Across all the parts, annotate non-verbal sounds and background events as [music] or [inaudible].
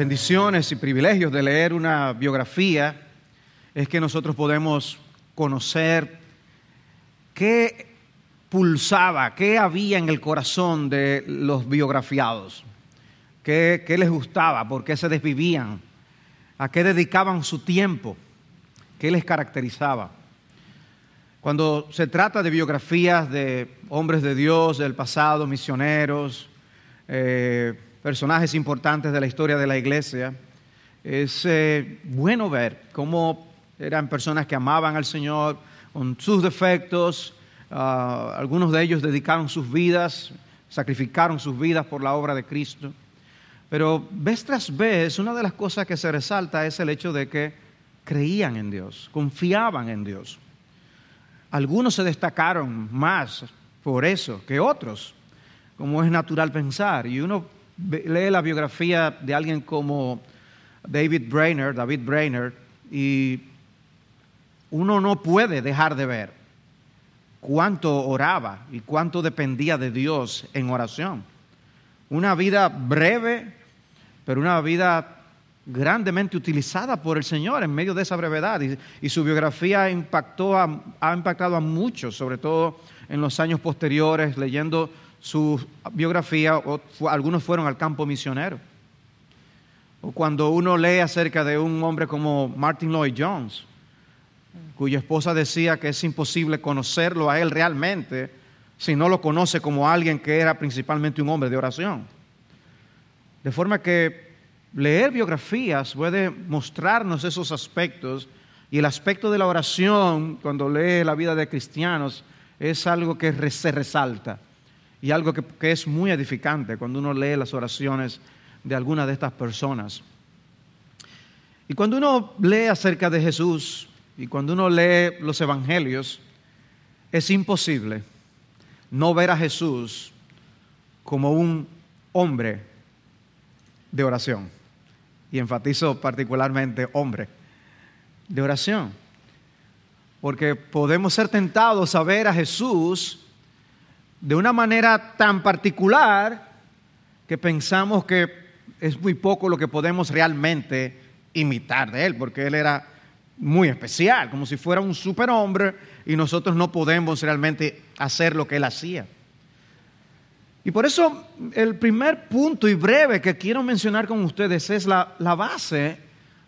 bendiciones y privilegios de leer una biografía es que nosotros podemos conocer qué pulsaba, qué había en el corazón de los biografiados, qué, les gustaba, por qué se desvivían, a qué dedicaban su tiempo, qué les caracterizaba. Cuando se trata de biografías de hombres de Dios del pasado, misioneros, eh, personajes importantes de la historia de la iglesia, es eh, bueno ver cómo eran personas que amaban al Señor con sus defectos, ah, algunos de ellos dedicaron sus vidas, sacrificaron sus vidas por la obra de Cristo. Pero vez tras vez, una de las cosas que se resalta es el hecho de que creían en Dios, confiaban en Dios. Algunos se destacaron más por eso que otros, como es natural pensar. Y uno lee la biografía de alguien como David Brainerd, David Brainerd, y uno no puede dejar de ver cuánto oraba y cuánto dependía de Dios en oración. Una vida breve, pero una vida grandemente utilizada por el Señor en medio de esa brevedad. Y, su biografía impactó ha impactado a muchos, sobre todo en los años posteriores, leyendo su biografía, o algunos fueron al campo misionero. O cuando uno lee acerca de un hombre como Martin Lloyd Jones, cuya esposa decía que es imposible conocerlo a él realmente si no lo conoce como alguien que era principalmente un hombre de oración. De forma que leer biografías puede mostrarnos esos aspectos y el aspecto de la oración cuando lee la vida de cristianos es algo que se resalta y algo que, que es muy edificante cuando uno lee las oraciones de alguna de estas personas. Y cuando uno lee acerca de Jesús y cuando uno lee los evangelios, es imposible no ver a Jesús como un hombre de oración y enfatizo particularmente hombre, de oración. Porque podemos ser tentados a ver a Jesús de una manera tan particular que pensamos que es muy poco lo que podemos realmente imitar de Él, porque Él era muy especial, como si fuera un superhombre y nosotros no podemos realmente hacer lo que Él hacía. Y por eso el primer punto y breve que quiero mencionar con ustedes es la, base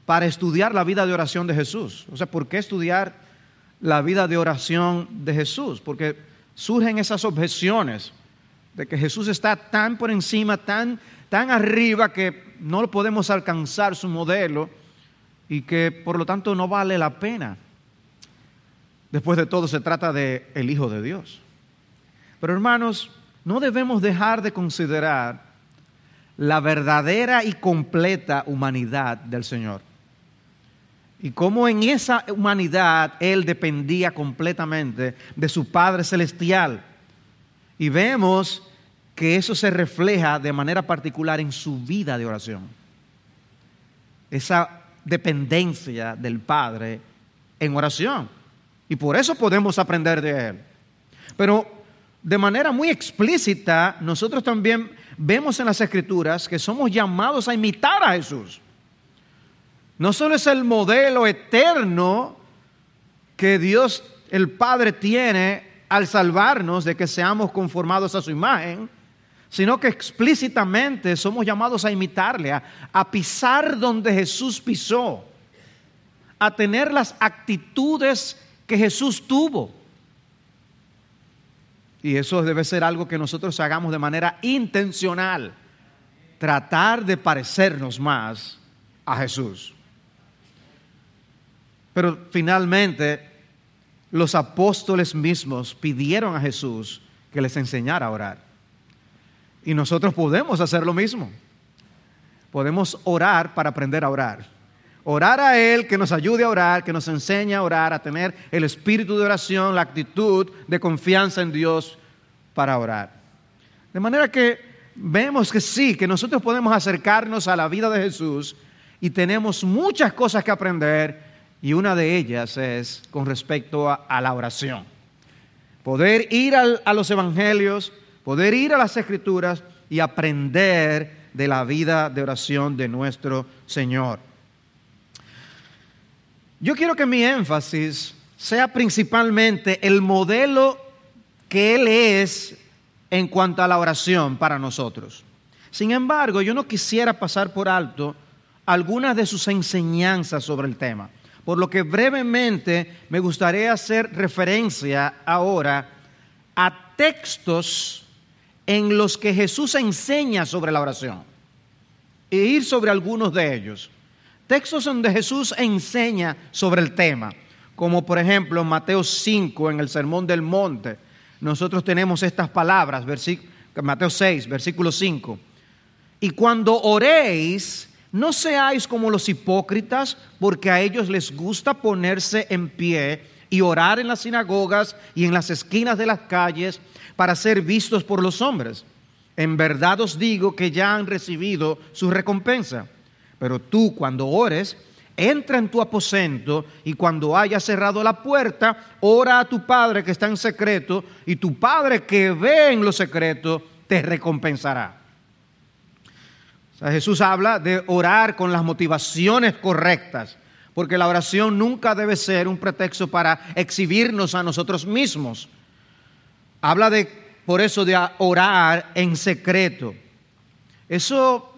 para estudiar la vida de oración de Jesús. O sea, ¿por qué estudiar la vida de oración de Jesús? Porque surgen esas objeciones de que Jesús está tan por encima, tan, tan arriba que no podemos alcanzar su modelo y que por lo tanto no vale la pena. Después de todo se trata de el Hijo de Dios. Pero hermanos, no debemos dejar de considerar la verdadera y completa humanidad del Señor. Y cómo en esa humanidad Él dependía completamente de su Padre Celestial. Y vemos que eso se refleja de manera particular en su vida de oración. Esa dependencia del Padre en oración. Y por eso podemos aprender de Él. Pero de manera muy explícita, nosotros también vemos en las Escrituras que somos llamados a imitar a Jesús. No solo es el modelo eterno que Dios el Padre tiene al salvarnos de que seamos conformados a su imagen, sino que explícitamente somos llamados a imitarle, a, pisar donde Jesús pisó, a tener las actitudes que Jesús tuvo. Y eso debe ser algo que nosotros hagamos de manera intencional. Tratar de parecernos más a Jesús. Pero finalmente los apóstoles mismos pidieron a Jesús que les enseñara a orar. Y nosotros podemos hacer lo mismo. Podemos orar para aprender a orar. Orar a Él, que nos ayude a orar, que nos enseñe a orar, a tener el espíritu de oración, la actitud de confianza en Dios para orar. De manera que vemos que sí, que nosotros podemos acercarnos a la vida de Jesús y tenemos muchas cosas que aprender y una de ellas es con respecto a, la oración. Poder ir a los evangelios, poder ir a las escrituras y aprender de la vida de oración de nuestro Señor. Yo quiero que mi énfasis sea principalmente el modelo que Él es en cuanto a la oración para nosotros. Sin embargo, yo no quisiera pasar por alto algunas de sus enseñanzas sobre el tema, por lo que brevemente me gustaría hacer referencia ahora a textos en los que Jesús enseña sobre la oración e ir sobre algunos de ellos textos donde Jesús enseña sobre el tema, como por ejemplo en Mateo 5, en el Sermón del Monte, nosotros tenemos estas palabras, Mateo 6, versículo 5. Y cuando oréis, no seáis como los hipócritas, porque a ellos les gusta ponerse en pie y orar en las sinagogas y en las esquinas de las calles para ser vistos por los hombres. En verdad os digo que ya han recibido su recompensa. Pero tú cuando ores, entra en tu aposento y cuando hayas cerrado la puerta, ora a tu Padre que está en secreto y tu Padre que ve en lo secreto te recompensará. Jesús habla de orar con las motivaciones correctas, porque la oración nunca debe ser un pretexto para exhibirnos a nosotros mismos. Habla de, por eso, de orar en secreto. Eso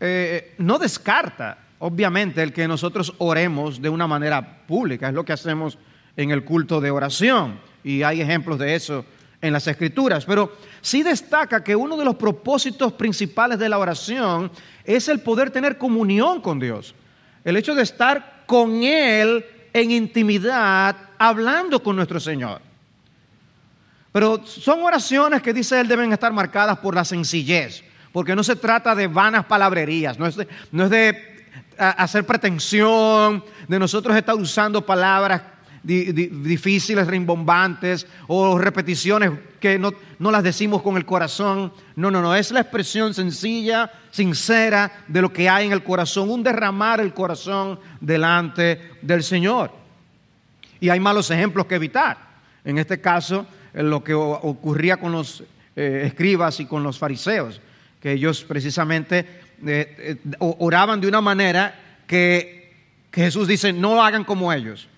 eh, no descarta, obviamente, el que nosotros oremos de una manera pública, es lo que hacemos en el culto de oración, y hay ejemplos de eso en las escrituras, pero sí destaca que uno de los propósitos principales de la oración es el poder tener comunión con Dios, el hecho de estar con Él en intimidad, hablando con nuestro Señor. Pero son oraciones que dice Él deben estar marcadas por la sencillez, porque no se trata de vanas palabrerías, no es de, no es de hacer pretensión, de nosotros estar usando palabras difíciles, rimbombantes o repeticiones que no, no, las decimos con el corazón. No, no, no, es la expresión sencilla, sincera de lo que hay en el corazón, un derramar el corazón delante del Señor. Y hay malos ejemplos que evitar. En este caso, lo que ocurría con los eh, escribas y con los fariseos que ellos precisamente eh, eh, oraban de una manera que Jesús dice, no hagan como ellos.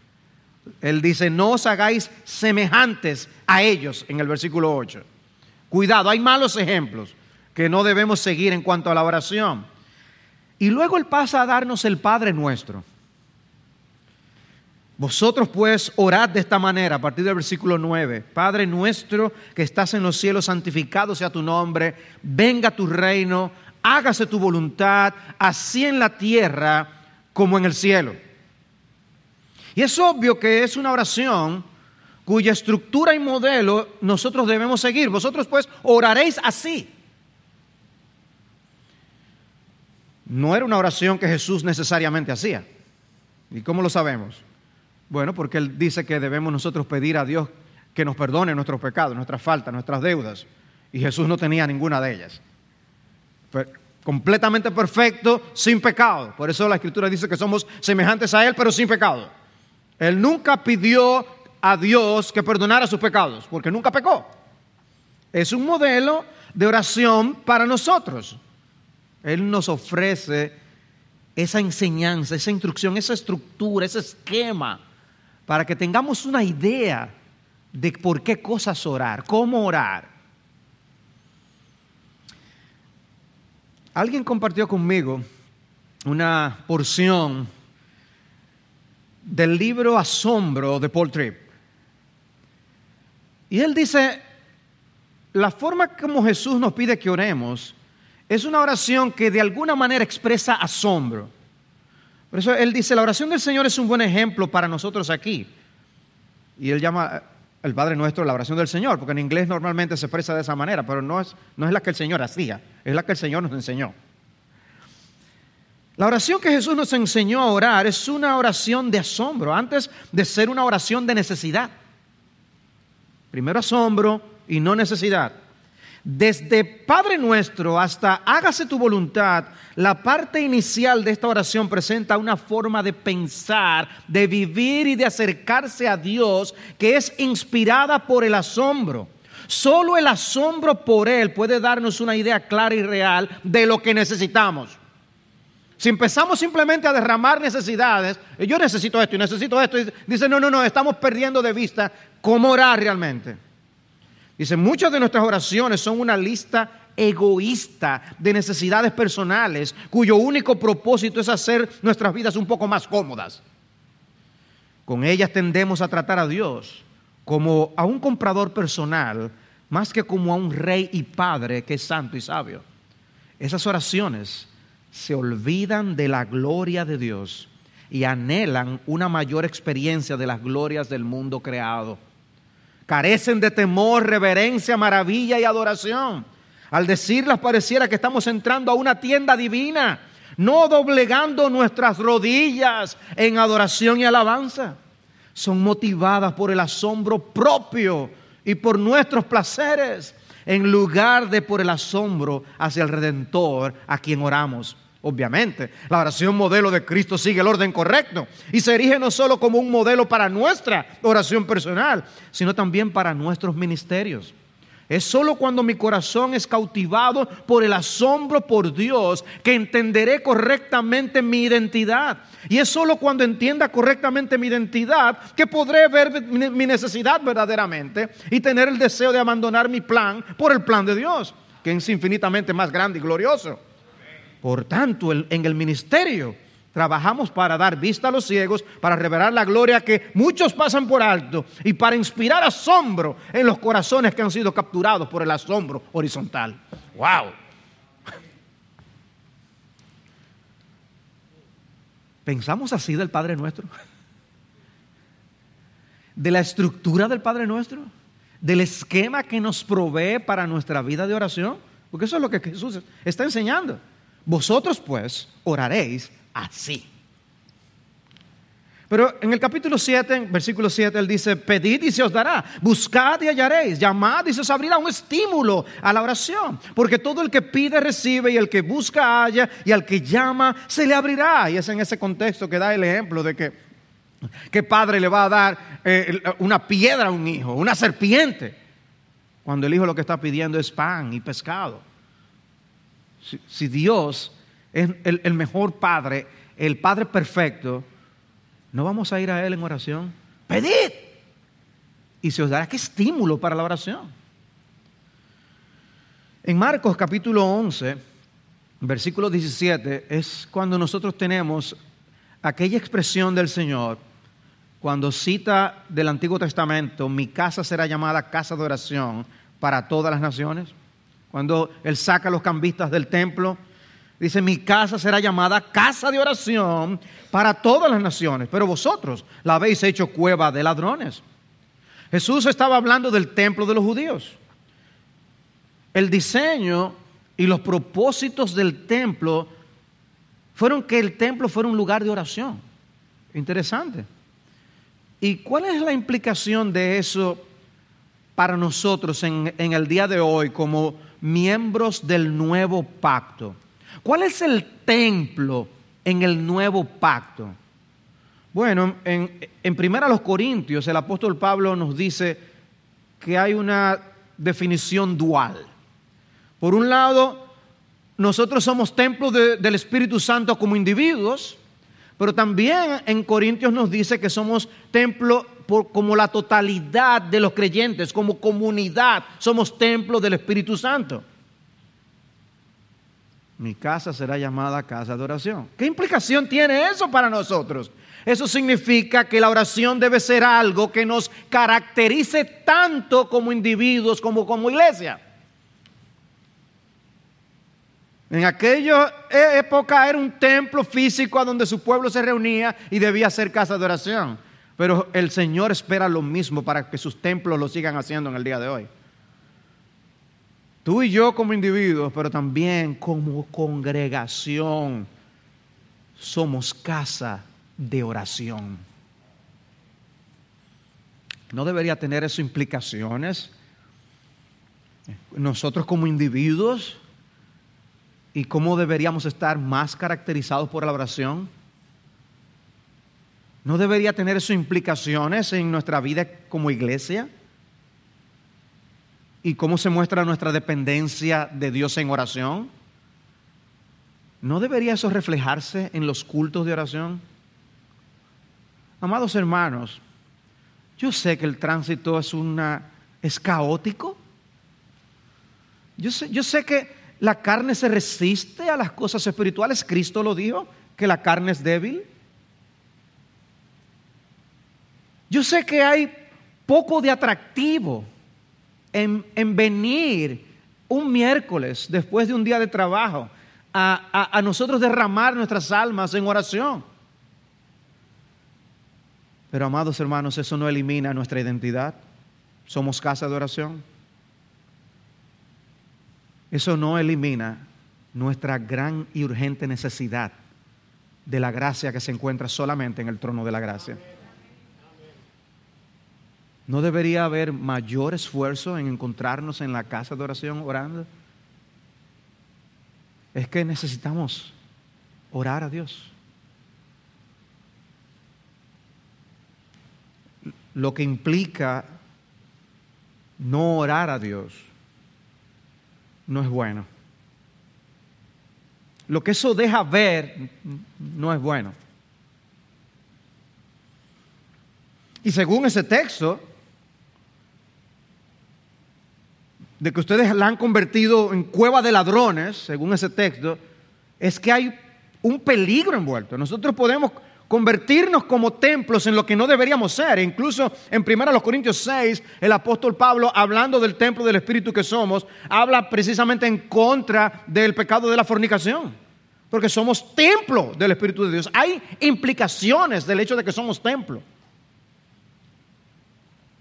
Él dice, no os hagáis semejantes a ellos en el versículo 8. Cuidado, hay malos ejemplos que no debemos seguir en cuanto a la oración. Y luego Él pasa a darnos el Padre nuestro. Vosotros pues orad de esta manera, a partir del versículo 9. Padre nuestro que estás en los cielos, santificado sea tu nombre, venga tu reino, hágase tu voluntad, así en la tierra como en el cielo. Y es obvio que es una oración cuya estructura y modelo nosotros debemos seguir. Vosotros pues oraréis así. No era una oración que Jesús necesariamente hacía. ¿Y cómo lo sabemos? Bueno, porque Él dice que debemos nosotros pedir a Dios que nos perdone nuestros pecados, nuestras faltas, nuestras deudas. Y Jesús no tenía ninguna de ellas. completamente perfecto, sin pecado. Por eso la Escritura dice que somos semejantes a Él, pero sin pecado. Él nunca pidió a Dios que perdonara sus pecados, porque nunca pecó. Es un modelo de oración para nosotros. Él nos ofrece esa enseñanza, esa instrucción, esa estructura, ese esquema para que tengamos una idea de por qué cosas orar, cómo orar. Alguien compartió conmigo una porción del libro Asombro de Paul Tripp. Y él dice, la forma como Jesús nos pide que oremos es una oración que de alguna manera expresa asombro. Por eso él dice, la oración del Señor es un buen ejemplo para nosotros aquí. Y él llama el Padre Nuestro la oración del Señor, porque en inglés normalmente se expresa de esa manera, pero no es, no es la que el Señor hacía, es la que el Señor nos enseñó. La oración que Jesús nos enseñó a orar es una oración de asombro, antes de ser una oración de necesidad. Primero asombro y no necesidad. Desde Padre nuestro hasta hágase tu voluntad, la parte inicial de esta oración presenta una forma de pensar, de vivir y de acercarse a Dios que es inspirada por el asombro. Solo el asombro por Él puede darnos una idea clara y real de lo que necesitamos. Si empezamos simplemente a derramar necesidades, yo necesito esto y necesito esto, dice, no, no, no, estamos perdiendo de vista cómo orar realmente. Dice, muchas de nuestras oraciones son una lista egoísta de necesidades personales cuyo único propósito es hacer nuestras vidas un poco más cómodas. Con ellas tendemos a tratar a Dios como a un comprador personal más que como a un rey y padre que es santo y sabio. Esas oraciones se olvidan de la gloria de Dios y anhelan una mayor experiencia de las glorias del mundo creado carecen de temor, reverencia, maravilla y adoración. Al decirlas pareciera que estamos entrando a una tienda divina, no doblegando nuestras rodillas en adoración y alabanza. Son motivadas por el asombro propio y por nuestros placeres, en lugar de por el asombro hacia el Redentor a quien oramos. Obviamente, la oración modelo de Cristo sigue el orden correcto y se erige no solo como un modelo para nuestra oración personal, sino también para nuestros ministerios. Es solo cuando mi corazón es cautivado por el asombro por Dios que entenderé correctamente mi identidad. Y es solo cuando entienda correctamente mi identidad que podré ver mi necesidad verdaderamente y tener el deseo de abandonar mi plan por el plan de Dios, que es infinitamente más grande y glorioso. Por tanto, en el ministerio trabajamos para dar vista a los ciegos, para revelar la gloria que muchos pasan por alto y para inspirar asombro en los corazones que han sido capturados por el asombro horizontal. ¡Wow! ¿Pensamos así del Padre nuestro? ¿De la estructura del Padre nuestro? ¿Del esquema que nos provee para nuestra vida de oración? Porque eso es lo que Jesús está enseñando. Vosotros pues oraréis así. Pero en el capítulo 7, versículo 7, él dice, pedid y se os dará, buscad y hallaréis, llamad y se os abrirá un estímulo a la oración. Porque todo el que pide recibe y el que busca halla y al que llama se le abrirá. Y es en ese contexto que da el ejemplo de que, ¿qué padre le va a dar eh, una piedra a un hijo, una serpiente? Cuando el hijo lo que está pidiendo es pan y pescado. Si, Dios es el, mejor Padre, el Padre perfecto, ¿no vamos a ir a Él en oración? Pedid. Y se os dará qué estímulo para la oración. En Marcos capítulo 11, versículo 17, es cuando nosotros tenemos aquella expresión del Señor, cuando cita del Antiguo Testamento, mi casa será llamada casa de oración para todas las naciones. Cuando él saca a los cambistas del templo, dice, mi casa será llamada casa de oración para todas las naciones, pero vosotros la habéis hecho cueva de ladrones. Jesús estaba hablando del templo de los judíos. El diseño y los propósitos del templo fueron que el templo fuera un lugar de oración. Interesante. ¿Y cuál es la implicación de eso para nosotros en, el día de hoy como miembros del nuevo pacto. ¿Cuál es el templo en el nuevo pacto? Bueno, en, en Primera los Corintios el apóstol Pablo nos dice que hay una definición dual. Por un lado, nosotros somos templos del Espíritu Santo como individuos, pero también en Corintios nos dice que somos templo como la totalidad de los creyentes, como comunidad, somos templo del Espíritu Santo. Mi casa será llamada casa de oración. ¿Qué implicación tiene eso para nosotros? Eso significa que la oración debe ser algo que nos caracterice tanto como individuos como como iglesia. En aquella época era un templo físico a donde su pueblo se reunía y debía ser casa de oración. Pero el Señor espera lo mismo para que sus templos lo sigan haciendo en el día de hoy. Tú y yo como individuos, pero también como congregación, somos casa de oración. ¿No debería tener eso implicaciones? Nosotros como individuos y cómo deberíamos estar más caracterizados por la oración. ¿No debería tener eso implicaciones en nuestra vida como iglesia? Y cómo se muestra nuestra dependencia de Dios en oración? ¿No debería eso reflejarse en los cultos de oración? Amados hermanos, yo sé que el tránsito es una es caótico. Yo sé, yo sé que la carne se resiste a las cosas espirituales. Cristo lo dijo, que la carne es débil. Yo sé que hay poco de atractivo en, venir un miércoles después de un día de trabajo a, a nosotros derramar nuestras almas en oración. Pero amados hermanos, eso no elimina nuestra identidad. Somos casa de oración. Eso no elimina nuestra gran y urgente necesidad de la gracia que se encuentra solamente en el trono de la gracia. ¿No debería haber mayor esfuerzo en encontrarnos en la casa de oración orando? Es que necesitamos orar a Dios. Lo que implica no orar a Dios no es bueno. Lo que eso deja ver no es bueno. Y según ese texto, de que ustedes la han convertido en cueva de ladrones, según ese texto, es que hay un peligro envuelto. Nosotros podemos convertirnos como templos en lo que no deberíamos ser. E incluso en 1 Corintios 6, el apóstol Pablo, hablando del templo del Espíritu que somos, habla precisamente en contra del pecado de la fornicación. Porque somos templo del Espíritu de Dios. Hay implicaciones del hecho de que somos templo.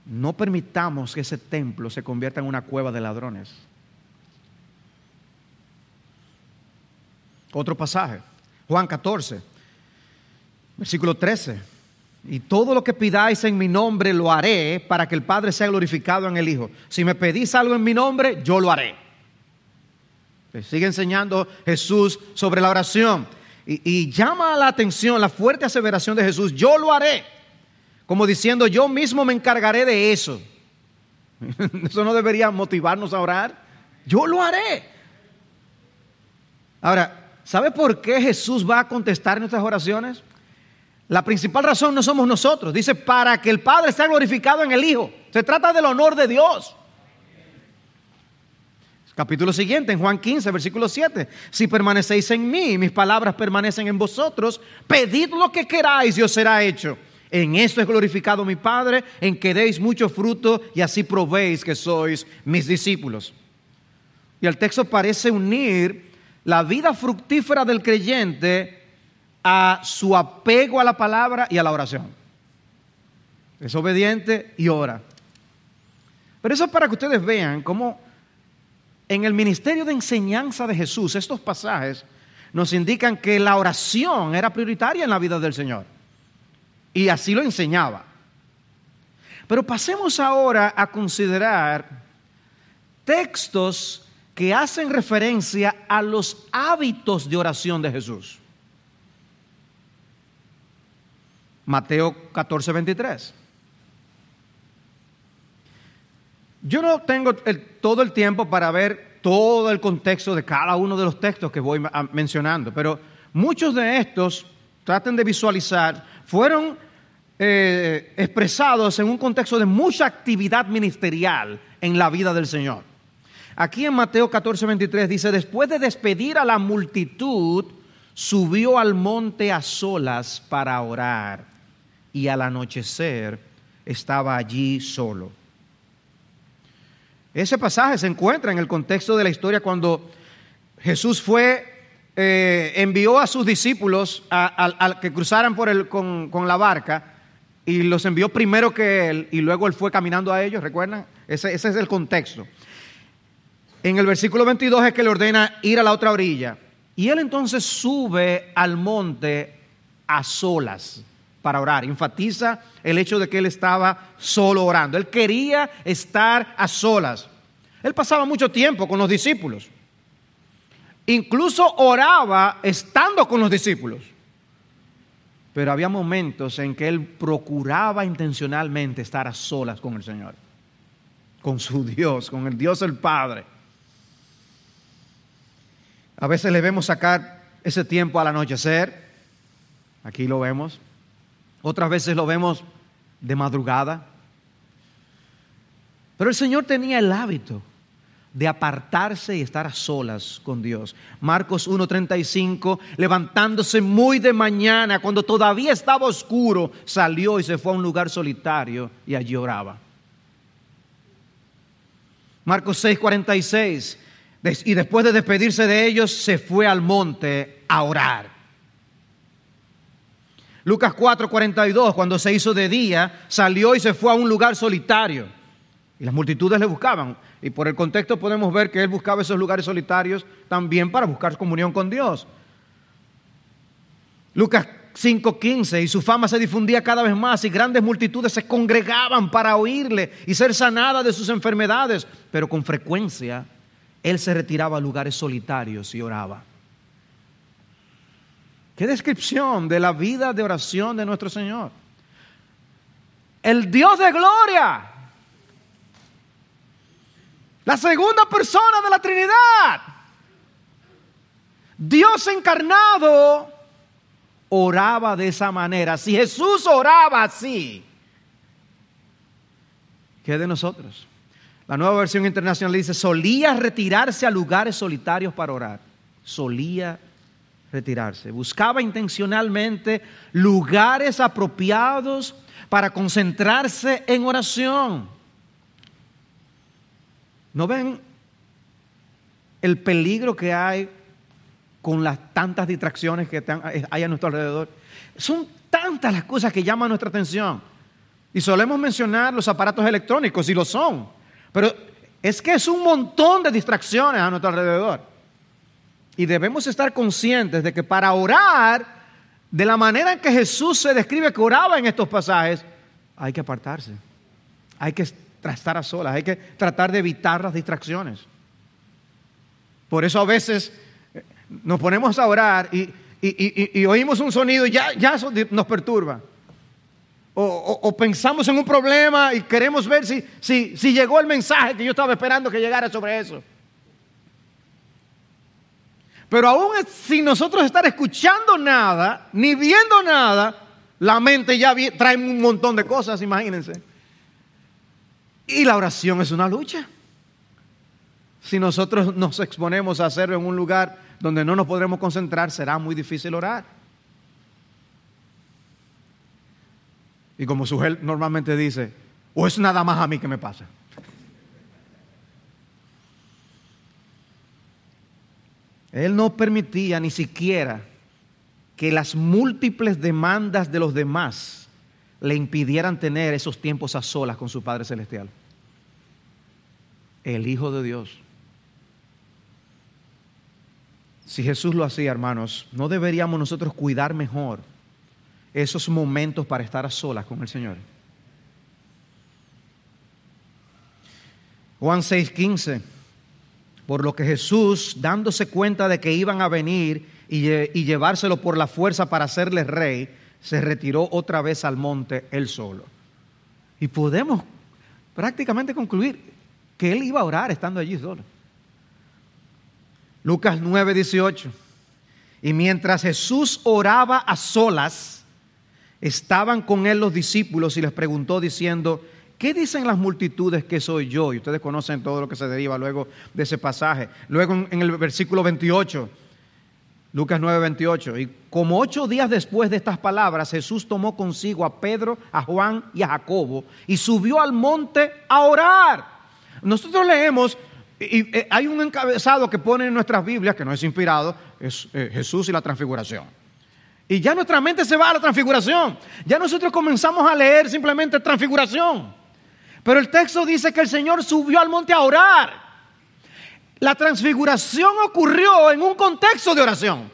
No permitamos que ese templo se convierta en una cueva de ladrones. Otro pasaje, Juan 14, versículo 13. Y todo lo que pidáis en mi nombre lo haré para que el Padre sea glorificado en el Hijo. Si me pedís algo en mi nombre, yo lo haré. sigue enseñando Jesús sobre la oración. Y, y llama la atención la fuerte aseveración de Jesús, yo lo haré como diciendo, yo mismo me encargaré de eso. [laughs] Eso no debería motivarnos a orar. Yo lo haré. Ahora, ¿sabe por qué Jesús va a contestar nuestras oraciones? La principal razón no somos nosotros. Dice, para que el Padre sea glorificado en el Hijo. Se trata del honor de Dios. Capítulo siguiente, en Juan 15, versículo 7. Si permanecéis en mí mis palabras permanecen en vosotros, pedid lo que queráis y os será hecho. En esto es glorificado mi Padre, en que deis mucho fruto y así probéis que sois mis discípulos. Y el texto parece unir la vida fructífera del creyente a su apego a la palabra y a la oración. Es obediente y ora. Pero eso es para que ustedes vean cómo en el ministerio de enseñanza de Jesús, estos pasajes nos indican que la oración era prioritaria en la vida del Señor. Y así lo enseñaba. Pero pasemos ahora a considerar textos que hacen referencia a los hábitos de oración de Jesús. Mateo 14, 23. Yo no tengo todo el tiempo para ver todo el contexto de cada uno de los textos que voy mencionando, pero muchos de estos, traten de visualizar, fueron eh, expresados en un contexto de mucha actividad ministerial en la vida del Señor. Aquí en Mateo 14, 23 dice, después de despedir a la multitud, subió al monte a solas para orar y al anochecer estaba allí solo. Ese pasaje se encuentra en el contexto de la historia cuando Jesús fue eh, envió a sus discípulos a, que cruzaran por el, con, la barca y los envió primero que él y luego él fue caminando a ellos, ¿recuerdan? Ese, ese es el contexto. En el versículo 22 es que le ordena ir a la otra orilla. Y él entonces sube al monte a solas para orar. Enfatiza el hecho de que él estaba solo orando. Él quería estar a solas. Él pasaba mucho tiempo con los discípulos. Incluso oraba estando con los discípulos. Pero había momentos en que él procuraba intencionalmente estar a solas con el Señor. con su [laughs] Dios, con el Dios el Padre. A veces le vemos sacar ese tiempo al anochecer, aquí lo vemos. Otras veces lo vemos de madrugada. Pero el Señor tenía el hábito de apartarse y estar a solas con Dios. Marcos 1:35, levantándose muy de mañana, cuando todavía estaba oscuro, salió y se fue a un lugar solitario y allí oraba. Marcos 6:46, y después de despedirse de ellos, se fue al monte a orar. Lucas 4:42, cuando se hizo de día, salió y se fue a un lugar solitario. Y las multitudes le buscaban. Y por el contexto podemos ver que él buscaba esos lugares solitarios también para buscar comunión con Dios. Lucas 5:15, y su fama se difundía cada vez más y grandes multitudes se congregaban para oírle y ser sanadas de sus enfermedades, pero con frecuencia él se retiraba a lugares solitarios y oraba. Qué descripción de la vida de oración de nuestro Señor. El Dios de gloria la segunda persona de la Trinidad. Dios encarnado oraba de esa manera. Si Jesús oraba así, ¿qué de nosotros? La nueva versión internacional dice, solía retirarse a lugares solitarios para orar. Solía retirarse. Buscaba intencionalmente lugares apropiados para concentrarse en oración. ¿No ven el peligro que hay con las tantas distracciones que hay a nuestro alrededor? Son tantas las cosas que llaman nuestra atención. Y solemos mencionar los aparatos electrónicos, y lo son. Pero es que es un montón de distracciones a nuestro alrededor. Y debemos estar conscientes de que para orar, de la manera en que Jesús se describe que oraba en estos pasajes, hay que apartarse. Hay que estar a solas, hay que tratar de evitar las distracciones. Por eso a veces eh, nos ponemos a orar y, oímos un sonido y ya, ya eso nos perturba. O, pensamos en un problema y queremos ver si, si, si llegó el mensaje que yo estaba esperando que llegara sobre eso. Pero aún sin nosotros estar escuchando nada, ni viendo nada, la mente ya trae un montón de cosas, imagínense. Y la oración es una lucha. Si nosotros nos exponemos a hacerlo en un lugar donde no nos podremos concentrar, será muy difícil orar. Y como Sujel normalmente dice, o es nada más a mí que me pasa. Él no permitía ni siquiera que las múltiples demandas de los demás le impidieran tener esos tiempos a solas con su Padre Celestial el Hijo de Dios. Si Jesús lo hacía, hermanos, ¿no deberíamos nosotros cuidar mejor esos momentos para estar a solas con el Señor? Juan 6:15, por lo que Jesús, dándose cuenta de que iban a venir y, y llevárselo por la fuerza para hacerle rey, se retiró otra vez al monte él solo. Y podemos prácticamente concluir, que él iba a orar estando allí solo. Lucas 9, 18. Y mientras Jesús oraba a solas, estaban con él los discípulos y les preguntó diciendo, ¿qué dicen las multitudes que soy yo? Y ustedes conocen todo lo que se deriva luego de ese pasaje. Luego en el versículo 28, Lucas 9, 28. Y como ocho días después de estas palabras, Jesús tomó consigo a Pedro, a Juan y a Jacobo y subió al monte a orar. Nosotros leemos, y, eh, hay un encabezado que pone en nuestras Biblias, que no es inspirado, es eh, Jesús y la transfiguración. Y ya nuestra mente se va a la transfiguración. Ya nosotros comenzamos a leer simplemente transfiguración. Pero el texto dice que el Señor subió al monte a orar. La transfiguración ocurrió en un contexto de oración.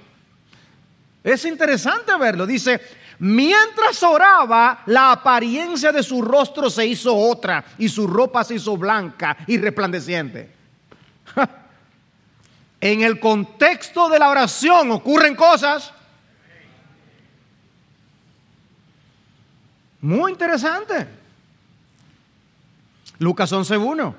Es interesante verlo. Dice, Mientras oraba, la apariencia de su rostro se hizo otra y su ropa se hizo blanca y resplandeciente. [laughs] En el contexto de la oración ocurren cosas muy interesantes. Lucas 11.1.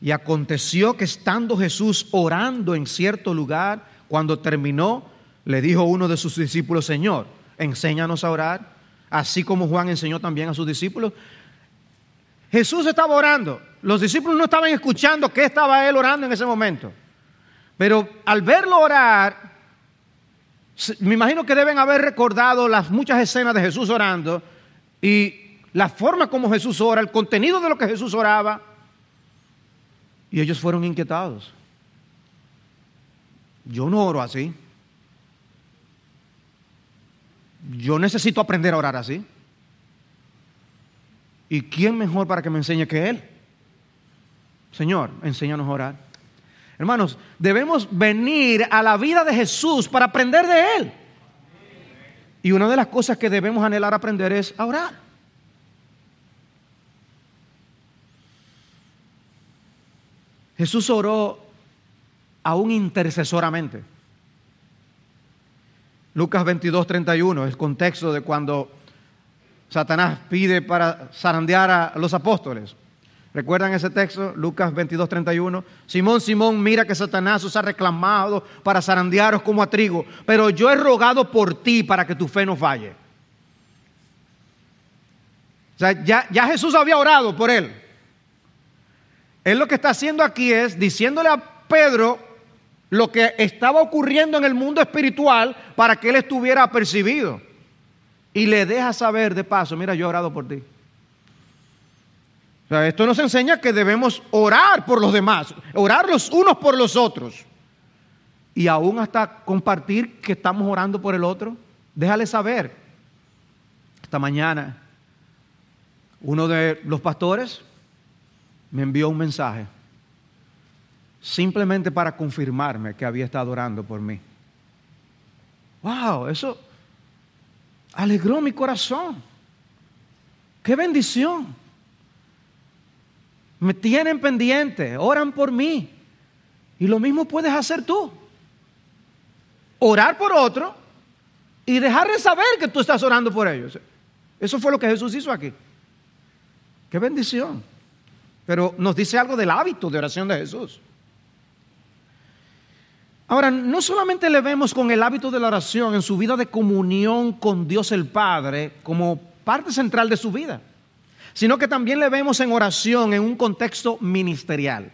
Y aconteció que estando Jesús orando en cierto lugar, cuando terminó, le dijo uno de sus discípulos, Señor, enséñanos a orar, así como Juan enseñó también a sus discípulos. Jesús estaba orando, los discípulos no estaban escuchando qué estaba él orando en ese momento, pero al verlo orar, me imagino que deben haber recordado las muchas escenas de Jesús orando y la forma como Jesús ora, el contenido de lo que Jesús oraba. Y ellos fueron inquietados. Yo no oro así. Yo necesito aprender a orar así. ¿Y quién mejor para que me enseñe que Él? Señor, enséñanos a orar. Hermanos, debemos venir a la vida de Jesús para aprender de Él. Y una de las cosas que debemos anhelar aprender es a orar. Jesús oró aún intercesoramente. Lucas 22, 31, el contexto de cuando Satanás pide para zarandear a los apóstoles. ¿Recuerdan ese texto? Lucas 22, 31. Simón, Simón, mira que Satanás os ha reclamado para zarandearos como a trigo, pero yo he rogado por ti para que tu fe no falle. O sea, ya, ya Jesús había orado por él. Él lo que está haciendo aquí es diciéndole a Pedro lo que estaba ocurriendo en el mundo espiritual para que él estuviera apercibido. Y le deja saber de paso, mira, yo he orado por ti esto nos enseña que debemos orar por los demás, orar los unos por los otros. Y aún hasta compartir que estamos orando por el otro. Déjale saber. Esta mañana, uno de los pastores me envió un mensaje simplemente para confirmarme que había estado orando por mí. ¡Wow! Eso alegró mi corazón. ¡Qué bendición! Me tienen pendiente, oran por mí. Y lo mismo puedes hacer tú. Orar por otro y dejarle saber que tú estás orando por ellos. Eso fue lo que Jesús hizo aquí. Qué bendición. Pero nos dice algo del hábito de oración de Jesús. Ahora, no solamente le vemos con el hábito de la oración en su vida de comunión con Dios el Padre como parte central de su vida sino que también le vemos en oración en un contexto ministerial.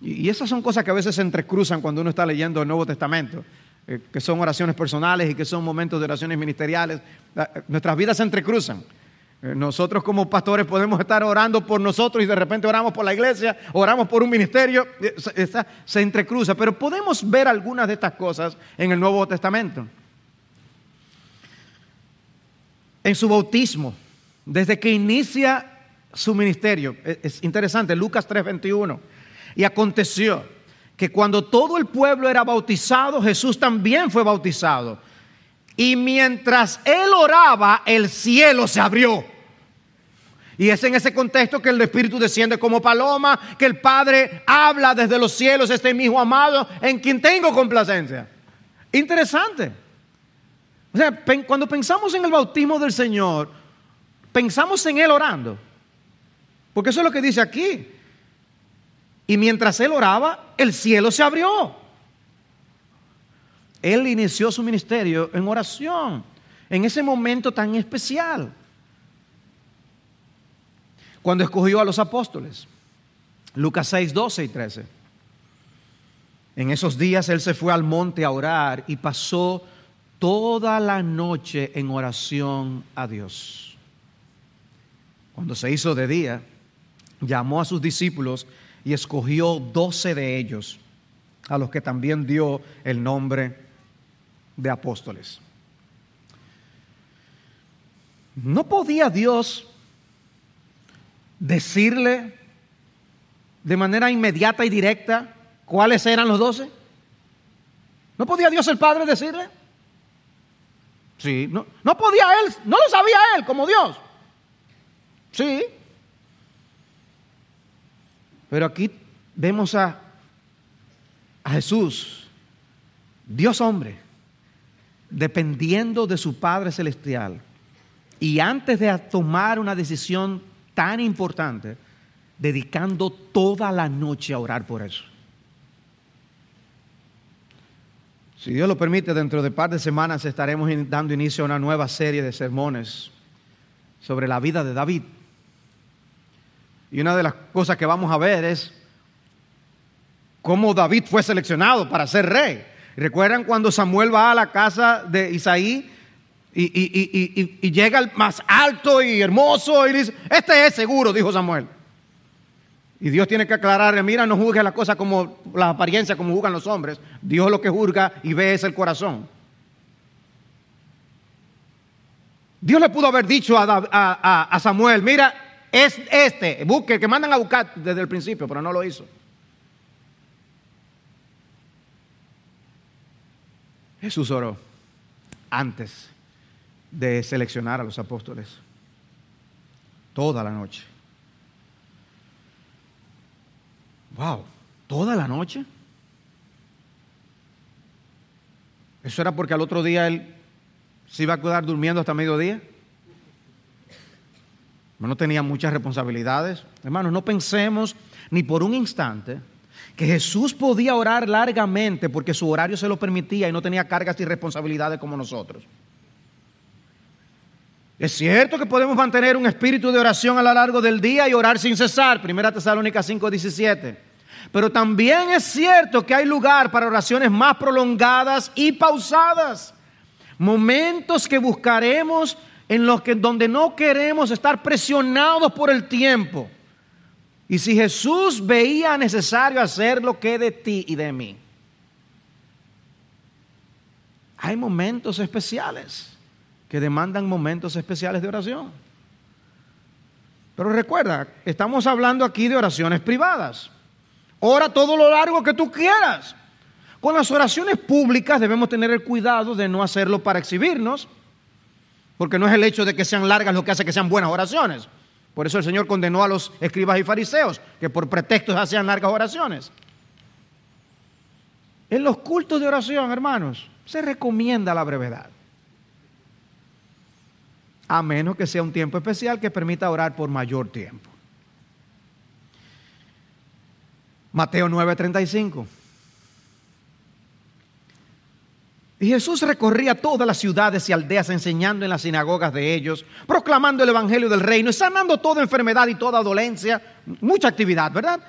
Y esas son cosas que a veces se entrecruzan cuando uno está leyendo el Nuevo Testamento, eh, que son oraciones personales y que son momentos de oraciones ministeriales. Nuestras vidas se entrecruzan. Eh, nosotros como pastores podemos estar orando por nosotros y de repente oramos por la iglesia, oramos por un ministerio, eh, se entrecruza, pero podemos ver algunas de estas cosas en el Nuevo Testamento. En su bautismo, desde que inicia su ministerio. Es interesante, Lucas 3:21. Y aconteció que cuando todo el pueblo era bautizado, Jesús también fue bautizado. Y mientras él oraba, el cielo se abrió. Y es en ese contexto que el Espíritu desciende como paloma, que el Padre habla desde los cielos, este mi hijo amado, en quien tengo complacencia. Interesante. O sea, cuando pensamos en el bautismo del Señor, pensamos en Él orando. Porque eso es lo que dice aquí. Y mientras Él oraba, el cielo se abrió. Él inició su ministerio en oración, en ese momento tan especial. Cuando escogió a los apóstoles. Lucas 6, 12 y 13. En esos días Él se fue al monte a orar y pasó toda la noche en oración a Dios. Cuando se hizo de día, llamó a sus discípulos y escogió doce de ellos, a los que también dio el nombre de apóstoles. ¿No podía Dios decirle de manera inmediata y directa cuáles eran los doce? ¿No podía Dios el Padre decirle? Sí, no, no podía él, no lo sabía él como Dios. Sí. Pero aquí vemos a, a Jesús, Dios hombre, dependiendo de su Padre Celestial. Y antes de tomar una decisión tan importante, dedicando toda la noche a orar por eso. Si Dios lo permite, dentro de un par de semanas estaremos dando inicio a una nueva serie de sermones sobre la vida de David. Y una de las cosas que vamos a ver es cómo David fue seleccionado para ser rey. ¿Recuerdan cuando Samuel va a la casa de Isaí y, llega el más alto y hermoso y dice, este es seguro, dijo Samuel. Y Dios tiene que aclararle, mira, no juzgue las cosas como la apariencia, como juzgan los hombres. Dios lo que juzga y ve es el corazón. Dios le pudo haber dicho a, a Samuel, mira, es este, busque, que mandan a buscar desde el principio, pero no lo hizo. Jesús oró antes de seleccionar a los apóstoles. Toda la noche. Wow, toda la noche. ¿Eso era porque al otro día él se iba a quedar durmiendo hasta mediodía? No tenía muchas responsabilidades. Hermanos, no pensemos ni por un instante que Jesús podía orar largamente porque su horario se lo permitía y no tenía cargas y responsabilidades como nosotros. Es cierto que podemos mantener un espíritu de oración a lo largo del día y orar sin cesar, Primera Tesalónica 5:17. Pero también es cierto que hay lugar para oraciones más prolongadas y pausadas. Momentos que buscaremos en los que donde no queremos estar presionados por el tiempo. Y si Jesús veía necesario hacer lo que de ti y de mí, hay momentos especiales que demandan momentos especiales de oración. Pero recuerda, estamos hablando aquí de oraciones privadas. Ora todo lo largo que tú quieras. Con las oraciones públicas debemos tener el cuidado de no hacerlo para exhibirnos, porque no es el hecho de que sean largas lo que hace que sean buenas oraciones. Por eso el Señor condenó a los escribas y fariseos, que por pretextos hacían largas oraciones. En los cultos de oración, hermanos, se recomienda la brevedad. A menos que sea un tiempo especial que permita orar por mayor tiempo. Mateo 9:35. Y Jesús recorría todas las ciudades y aldeas enseñando en las sinagogas de ellos, proclamando el Evangelio del reino sanando toda enfermedad y toda dolencia, mucha actividad, ¿verdad?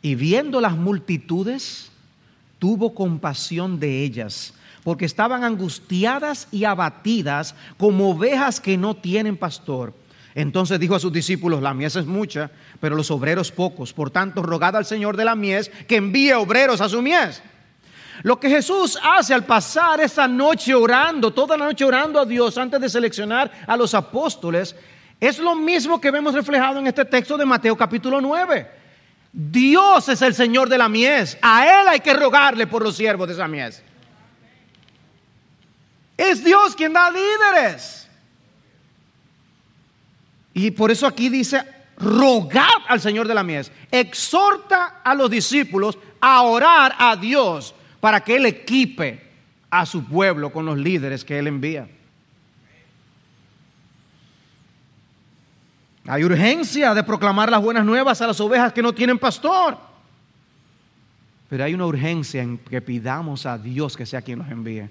Y viendo las multitudes, tuvo compasión de ellas, porque estaban angustiadas y abatidas como ovejas que no tienen pastor. Entonces dijo a sus discípulos, la mies es mucha, pero los obreros pocos. Por tanto, rogad al Señor de la mies que envíe obreros a su mies. Lo que Jesús hace al pasar esa noche orando, toda la noche orando a Dios antes de seleccionar a los apóstoles, es lo mismo que vemos reflejado en este texto de Mateo capítulo 9. Dios es el Señor de la mies. A Él hay que rogarle por los siervos de esa mies. Es Dios quien da líderes. Y por eso aquí dice, rogad al Señor de la mies. Exhorta a los discípulos a orar a Dios para que Él equipe a su pueblo con los líderes que Él envía. Hay urgencia de proclamar las buenas nuevas a las ovejas que no tienen pastor. Pero hay una urgencia en que pidamos a Dios que sea quien nos envíe.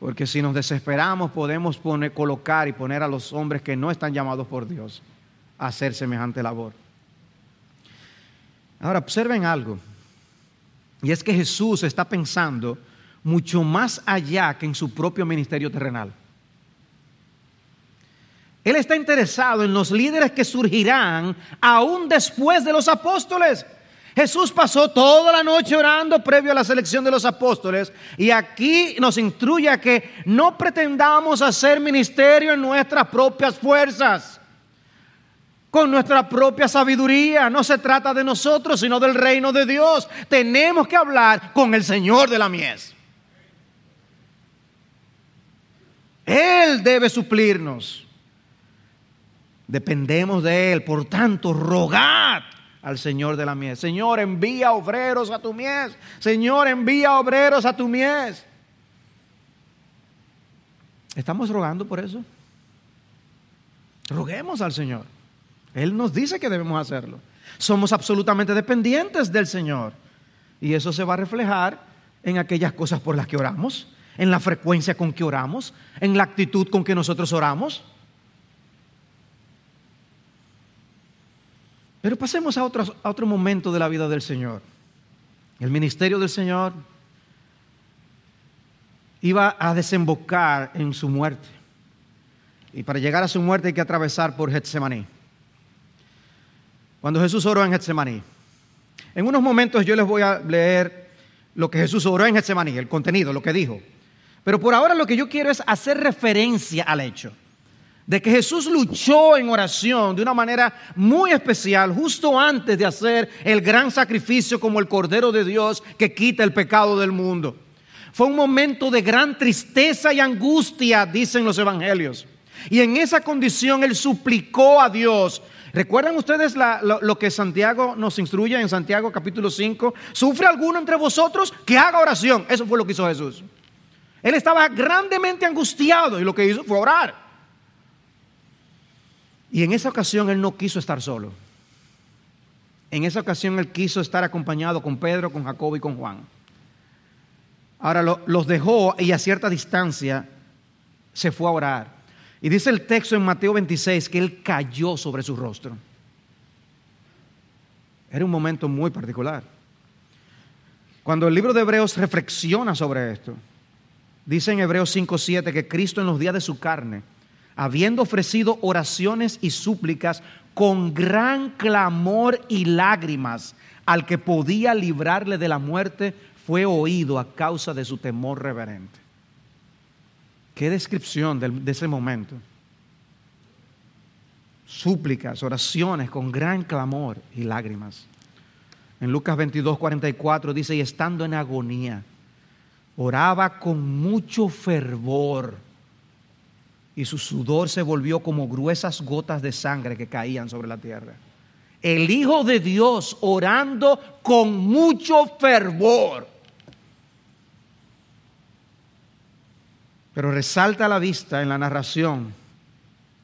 Porque si nos desesperamos podemos poner, colocar y poner a los hombres que no están llamados por Dios a hacer semejante labor. Ahora observen algo. Y es que Jesús está pensando mucho más allá que en su propio ministerio terrenal. Él está interesado en los líderes que surgirán aún después de los apóstoles. Jesús pasó toda la noche orando previo a la selección de los apóstoles y aquí nos instruye a que no pretendamos hacer ministerio en nuestras propias fuerzas con nuestra propia sabiduría. No se trata de nosotros, sino del reino de Dios. Tenemos que hablar con el Señor de la mies. Él debe suplirnos. Dependemos de Él. Por tanto, rogad al Señor de la mies. Señor, envía obreros a tu mies. Señor, envía obreros a tu mies. ¿Estamos rogando por eso? Roguemos al Señor. Él nos dice que debemos hacerlo. Somos absolutamente dependientes del Señor. Y eso se va a reflejar en aquellas cosas por las que oramos, en la frecuencia con que oramos, en la actitud con que nosotros oramos. Pero pasemos a otro, otro momento de la vida del Señor. El ministerio del Señor iba a desembocar en su muerte. Y para llegar a su muerte hay que atravesar por Getsemaní. Cuando Jesús oró en Getsemaní. En unos momentos yo les voy a leer lo que Jesús oró en Getsemaní, el contenido, lo que dijo. Pero por ahora lo que yo quiero es hacer referencia al hecho de que Jesús luchó en oración de una manera muy especial justo antes de hacer el gran sacrificio como el Cordero de Dios que quita el pecado del mundo. Fue un momento de gran tristeza y angustia, dicen los evangelios. Y en esa condición él suplicó a Dios. ¿Recuerdan ustedes lo, que Santiago nos instruye en Santiago capítulo 5? ¿Sufre alguno entre vosotros que haga oración? Eso fue lo que hizo Jesús. Él estaba grandemente angustiado y lo que hizo fue orar. Y en esa ocasión él no quiso estar solo. En esa ocasión él quiso estar acompañado con Pedro, con Jacobo y con Juan. Ahora los dejó y a cierta distancia se fue a orar. Y dice el texto en Mateo 26 que él cayó sobre su rostro. Era un momento muy particular. Cuando el libro de Hebreos reflexiona sobre esto, dice en Hebreos 5:7 que Cristo en los días de su carne habiendo ofrecido oraciones y súplicas con gran clamor y lágrimas al que podía librarle de la muerte, fue oído a causa de su temor reverente. Qué descripción de, ese momento. Súplicas, oraciones con gran clamor y lágrimas. En Lucas 22, 44 dice, y estando en agonía, oraba con mucho fervor y su sudor se volvió como gruesas gotas de sangre que caían sobre la tierra. El Hijo de Dios orando con mucho fervor. Pero resalta a la vista en la narración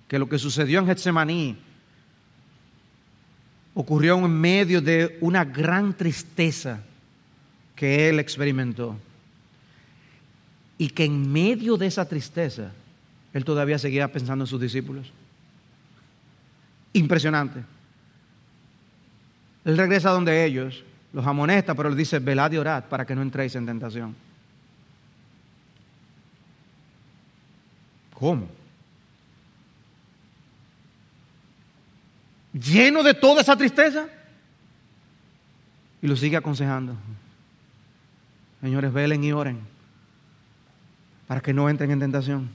que lo que sucedió en Getsemaní ocurrió en medio de una gran tristeza que él experimentó. Y que en medio de esa tristeza él todavía seguía pensando en sus discípulos. Impresionante. Él regresa donde ellos, los amonesta, pero les dice, velad y orad para que no entréis en tentación. ¿Cómo? Lleno de toda esa tristeza. Y lo sigue aconsejando. Señores, velen y oren para que no entren en tentación.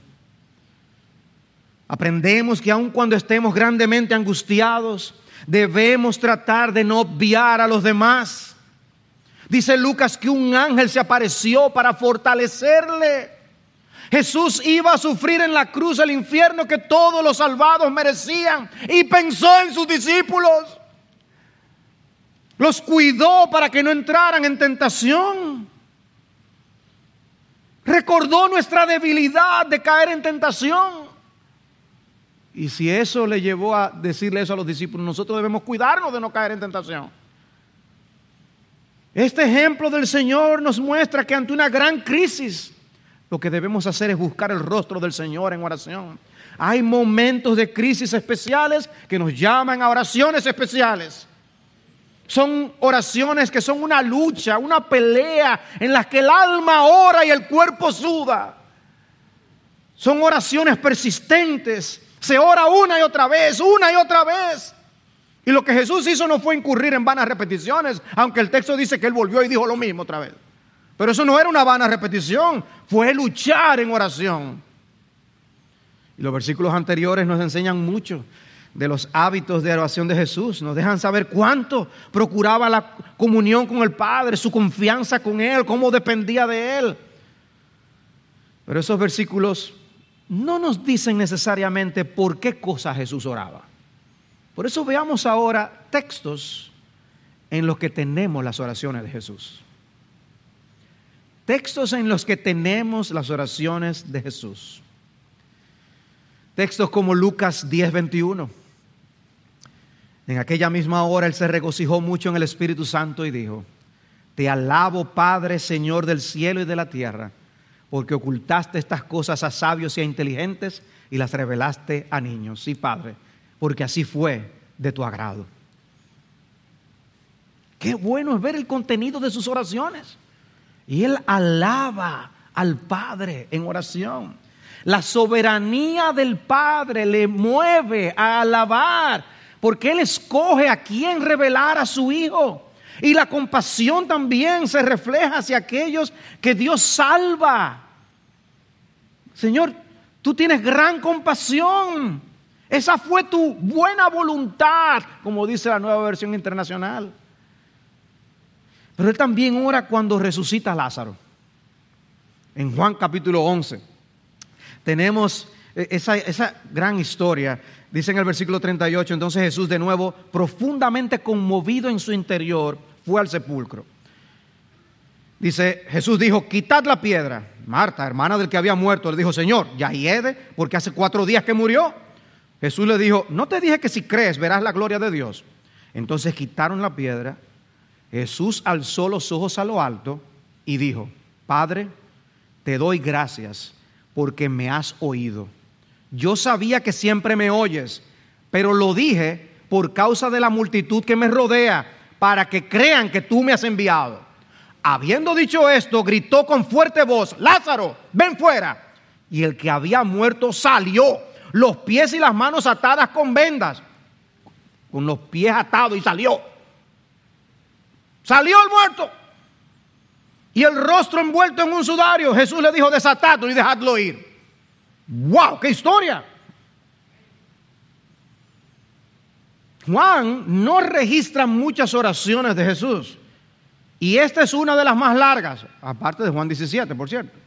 Aprendemos que aun cuando estemos grandemente angustiados, debemos tratar de no obviar a los demás. Dice Lucas que un ángel se apareció para fortalecerle. Jesús iba a sufrir en la cruz el infierno que todos los salvados merecían y pensó en sus discípulos. Los cuidó para que no entraran en tentación. Recordó nuestra debilidad de caer en tentación. Y si eso le llevó a decirle eso a los discípulos, nosotros debemos cuidarnos de no caer en tentación. Este ejemplo del Señor nos muestra que ante una gran crisis, lo que debemos hacer es buscar el rostro del Señor en oración. Hay momentos de crisis especiales que nos llaman a oraciones especiales. Son oraciones que son una lucha, una pelea en las que el alma ora y el cuerpo suda. Son oraciones persistentes se ora una y otra vez, una y otra vez. Y lo que Jesús hizo no fue incurrir en vanas repeticiones, aunque el texto dice que él volvió y dijo lo mismo otra vez. Pero eso no era una vana repetición, fue luchar en oración. Y los versículos anteriores nos enseñan mucho de los hábitos de oración de Jesús. Nos dejan saber cuánto procuraba la comunión con el Padre, su confianza con Él, cómo dependía de Él. Pero esos versículos no nos dicen necesariamente por qué cosa Jesús oraba. Por eso veamos ahora textos en los que tenemos las oraciones de Jesús. Textos en los que tenemos las oraciones de Jesús. Textos como Lucas 10:21. En aquella misma hora él se regocijó mucho en el Espíritu Santo y dijo, Te alabo Padre, Señor del cielo y de la tierra, porque ocultaste estas cosas a sabios y a inteligentes y las revelaste a niños. Sí, Padre, porque así fue de tu agrado. Qué bueno es ver el contenido de sus oraciones. Y él alaba al Padre en oración. La soberanía del Padre le mueve a alabar, porque Él escoge a quién revelar a su Hijo. Y la compasión también se refleja hacia aquellos que Dios salva. Señor, tú tienes gran compasión. Esa fue tu buena voluntad, como dice la nueva versión internacional. Pero Él también ora cuando resucita a Lázaro. En Juan capítulo 11 tenemos eh, esa, esa, gran historia. Dice en el versículo 38, entonces Jesús de nuevo, profundamente conmovido en su interior, fue al sepulcro. Dice, Jesús dijo, quitad la piedra. Marta, hermana del que había muerto, le dijo, Señor, ya hiede, porque hace cuatro días que murió. Jesús le dijo, no te dije que si crees verás la gloria de Dios. Entonces quitaron la piedra. Jesús alzó los ojos a lo alto y dijo, Padre, te doy gracias porque me has oído. Yo sabía que siempre me oyes, pero lo dije por causa de la multitud que me rodea, para que crean que tú me has enviado. Habiendo dicho esto, gritó con fuerte voz, Lázaro, ven fuera. Y el que había muerto salió, los pies y las manos atadas con vendas, con los pies atados y salió. Salió el muerto. Y el rostro envuelto en un sudario. Jesús le dijo, desatadlo y dejadlo ir. ¡Wow! ¡Qué historia! Juan no registra muchas oraciones de Jesús. Y esta es una de las más largas, aparte de Juan 17, por cierto.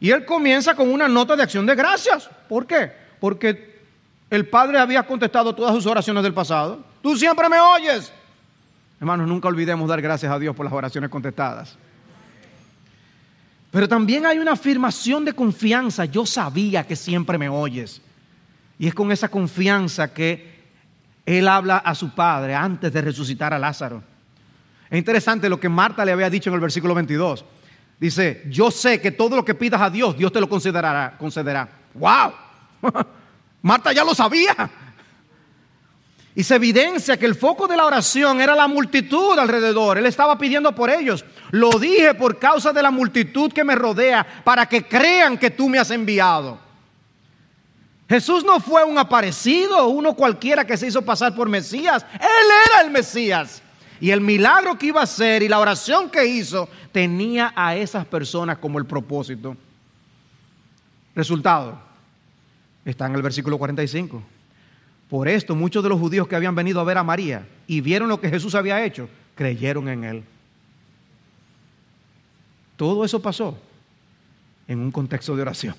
Y él comienza con una nota de acción de gracias. ¿Por qué? Porque el Padre había contestado todas sus oraciones del pasado. Tú siempre me oyes. Hermanos, nunca olvidemos dar gracias a Dios por las oraciones contestadas. Pero también hay una afirmación de confianza. Yo sabía que siempre me oyes. Y es con esa confianza que él habla a su padre antes de resucitar a Lázaro. Es interesante lo que Marta le había dicho en el versículo 22. Dice, yo sé que todo lo que pidas a Dios, Dios te lo considerará. concederá. ¡Wow! [laughs] Marta ya lo sabía. Y se evidencia que el foco de la oración era la multitud alrededor. Él estaba pidiendo por ellos. Lo dije por causa de la multitud que me rodea, para que crean que tú me has enviado. Jesús no fue un aparecido, uno cualquiera que se hizo pasar por Mesías. Él era el Mesías. Y el milagro que iba a hacer y la oración que hizo tenía a esas personas como el propósito. Resultado, está en el versículo 45. Por esto muchos de los judíos que habían venido a ver a María y vieron lo que Jesús había hecho, creyeron en él. Todo eso pasó en un contexto de oración.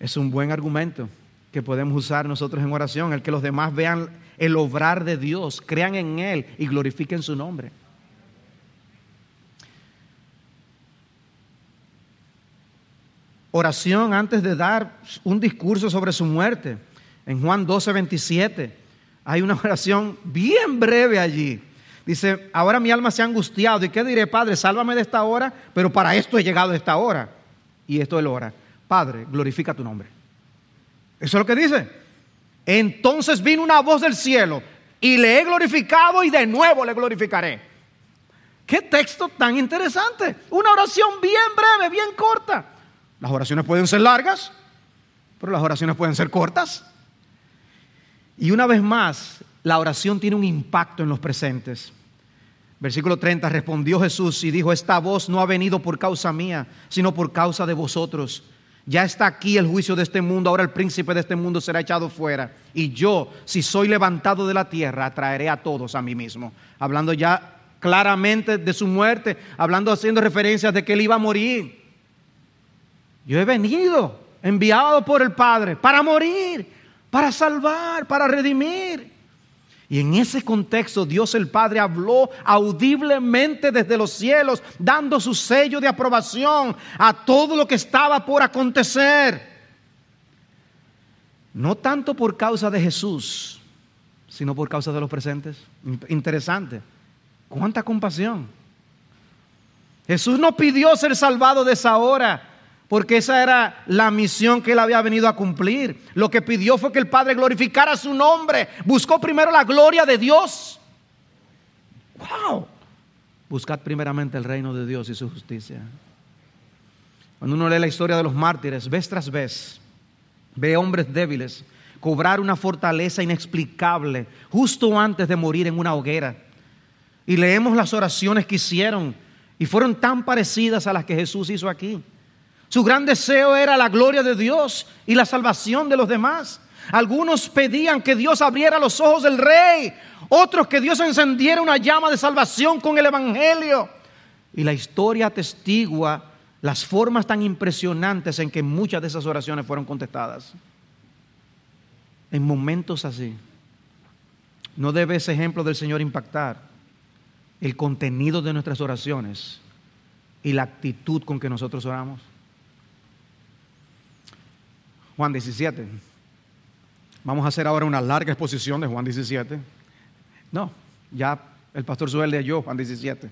Es un buen argumento que podemos usar nosotros en oración, el que los demás vean el obrar de Dios, crean en Él y glorifiquen su nombre. Oración antes de dar un discurso sobre su muerte en Juan 12, 27, hay una [laughs] oración bien breve allí. Dice, ahora mi alma se ha angustiado. ¿Y qué diré, Padre? Sálvame de esta hora, pero para esto he llegado a esta hora. Y esto es la hora. Padre, glorifica tu nombre. Eso es lo que dice. Entonces vino una voz del cielo y le he glorificado y de nuevo le glorificaré. Qué texto tan interesante. Una oración bien breve, bien corta. Las oraciones pueden ser largas, pero las oraciones pueden ser cortas. Y una vez más, la oración tiene un impacto en los presentes. Versículo 30, respondió Jesús y dijo, esta voz no ha venido por causa mía, sino por causa de vosotros. Ya está aquí el juicio de este mundo, ahora el príncipe de este mundo será echado fuera. Y yo, si soy levantado de la tierra, atraeré a todos a mí mismo. Hablando ya claramente de su muerte, hablando haciendo referencias de que él iba a morir. Yo he venido enviado por el Padre para morir para salvar, para redimir. Y en ese contexto Dios el Padre habló audiblemente desde los cielos, dando su sello de aprobación a todo lo que estaba por acontecer. No tanto por causa de Jesús, sino por causa de los presentes. Interesante. ¿Cuánta compasión? Jesús no pidió ser salvado de esa hora, porque esa era la misión que él había venido a cumplir. Lo que pidió fue que el Padre glorificara su nombre. Buscó primero la gloria de Dios. ¡Wow! Buscad primeramente el reino de Dios y su justicia. Cuando uno lee la historia de los mártires, vez tras vez, ve hombres débiles cobrar una fortaleza inexplicable justo antes de morir en una hoguera. Y leemos las oraciones que hicieron y fueron tan parecidas a las que Jesús hizo aquí. Su gran deseo era la gloria de Dios y la salvación de los demás. Algunos pedían que Dios abriera los ojos del rey, otros que Dios encendiera una llama de salvación con el Evangelio. Y la historia atestigua las formas tan impresionantes en que muchas de esas oraciones fueron contestadas. En momentos así, no debe ese ejemplo del Señor impactar el contenido de nuestras oraciones y la actitud con que nosotros oramos. Juan 17. Vamos a hacer ahora una larga exposición de Juan 17. No, ya el pastor Suel leyó Juan 17.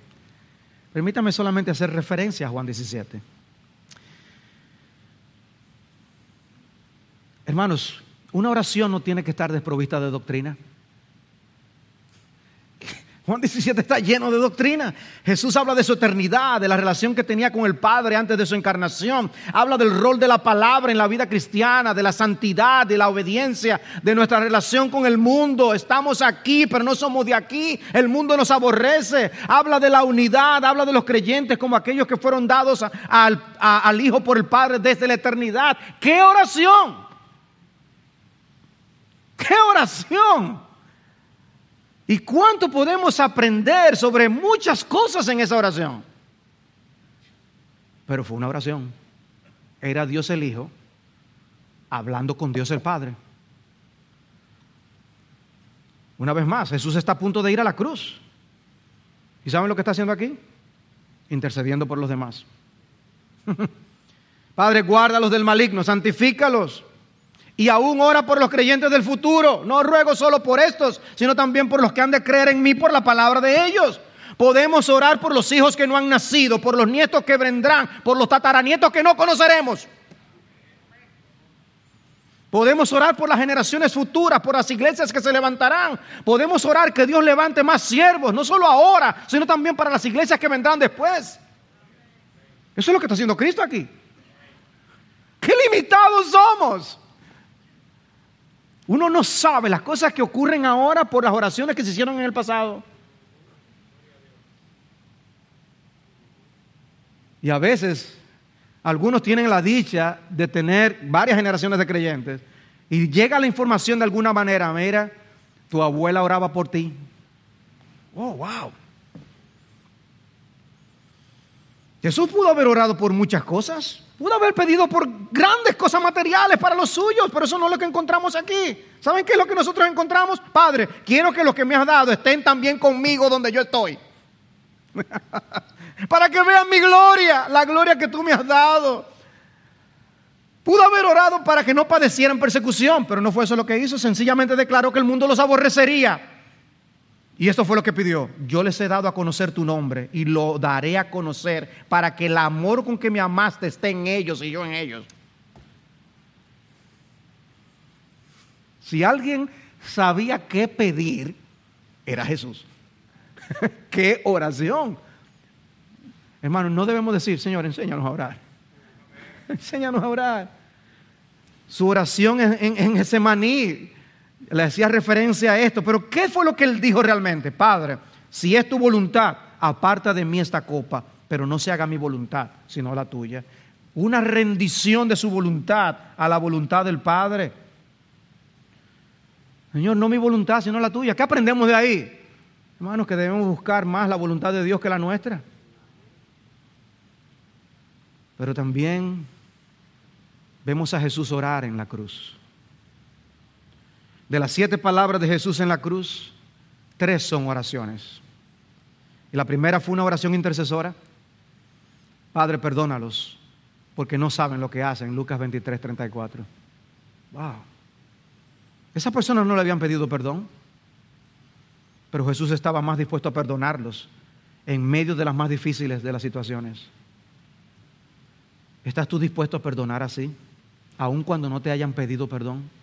Permítame solamente hacer referencia a Juan 17. Hermanos, una oración no tiene que estar desprovista de doctrina. Juan 17 está lleno de doctrina. Jesús habla de su eternidad, de la relación que tenía con el Padre antes de su encarnación. Habla del rol de la palabra en la vida cristiana, de la santidad, de la obediencia, de nuestra relación con el mundo. Estamos aquí, pero no somos de aquí. El mundo nos aborrece. Habla de la unidad, habla de los creyentes como aquellos que fueron dados al, al Hijo por el Padre desde la eternidad. ¡Qué oración! ¡Qué oración! ¿Y cuánto podemos aprender sobre muchas cosas en esa oración? Pero fue una oración. Era Dios el Hijo hablando con Dios el Padre. Una vez más, Jesús está a punto de ir a la cruz. ¿Y saben lo que está haciendo aquí? Intercediendo por los demás. [laughs] Padre, guárdalos del maligno, santifícalos y aún ora por los creyentes del futuro. No ruego solo por estos, sino también por los que han de creer en mí por la palabra de ellos. Podemos orar por los hijos que no han nacido, por los nietos que vendrán, por los tataranietos que no conoceremos. Podemos orar por las generaciones futuras, por las iglesias que se levantarán. Podemos orar que Dios levante más siervos, no solo ahora, sino también para las iglesias que vendrán después. Eso es lo que está haciendo Cristo aquí. Qué limitados somos. Uno no sabe las cosas que ocurren ahora por las oraciones que se hicieron en el pasado. Y a veces algunos tienen la dicha de tener varias generaciones de creyentes y llega la información de alguna manera, mira, tu abuela oraba por ti. Oh, wow. Jesús pudo haber orado por muchas cosas. Pudo haber pedido por grandes cosas materiales para los suyos, pero eso no es lo que encontramos aquí. ¿Saben qué es lo que nosotros encontramos? Padre, quiero que los que me has dado estén también conmigo donde yo estoy. [laughs] para que vean mi gloria, la gloria que tú me has dado. Pudo haber orado para que no padecieran persecución, pero no fue eso lo que hizo. Sencillamente declaró que el mundo los aborrecería. Y esto fue lo que pidió. Yo les he dado a conocer tu nombre y lo daré a conocer para que el amor con que me amaste esté en ellos y yo en ellos. Si alguien sabía qué pedir, era Jesús. [laughs] qué oración. Hermano, no debemos decir, Señor, enséñanos a orar. [laughs] enséñanos a orar. Su oración en, en ese maní le hacía referencia a esto, pero ¿qué fue lo que él dijo realmente? Padre, si es tu voluntad, aparta de mí esta copa, pero no se haga mi voluntad, sino la tuya. Una rendición de su voluntad a la voluntad del Padre. Señor, no mi voluntad, sino la tuya. ¿Qué aprendemos de ahí? Hermanos, que debemos buscar más la voluntad de Dios que la nuestra. Pero también vemos a Jesús orar en la cruz. De las siete palabras de Jesús en la cruz, tres son oraciones. Y la primera fue una oración intercesora. Padre, perdónalos, porque no saben lo que hacen. Lucas 23, 34. Wow. Esas personas no le habían pedido perdón, pero Jesús estaba más dispuesto a perdonarlos en medio de las más difíciles de las situaciones. ¿Estás tú dispuesto a perdonar así, aun cuando no te hayan pedido perdón?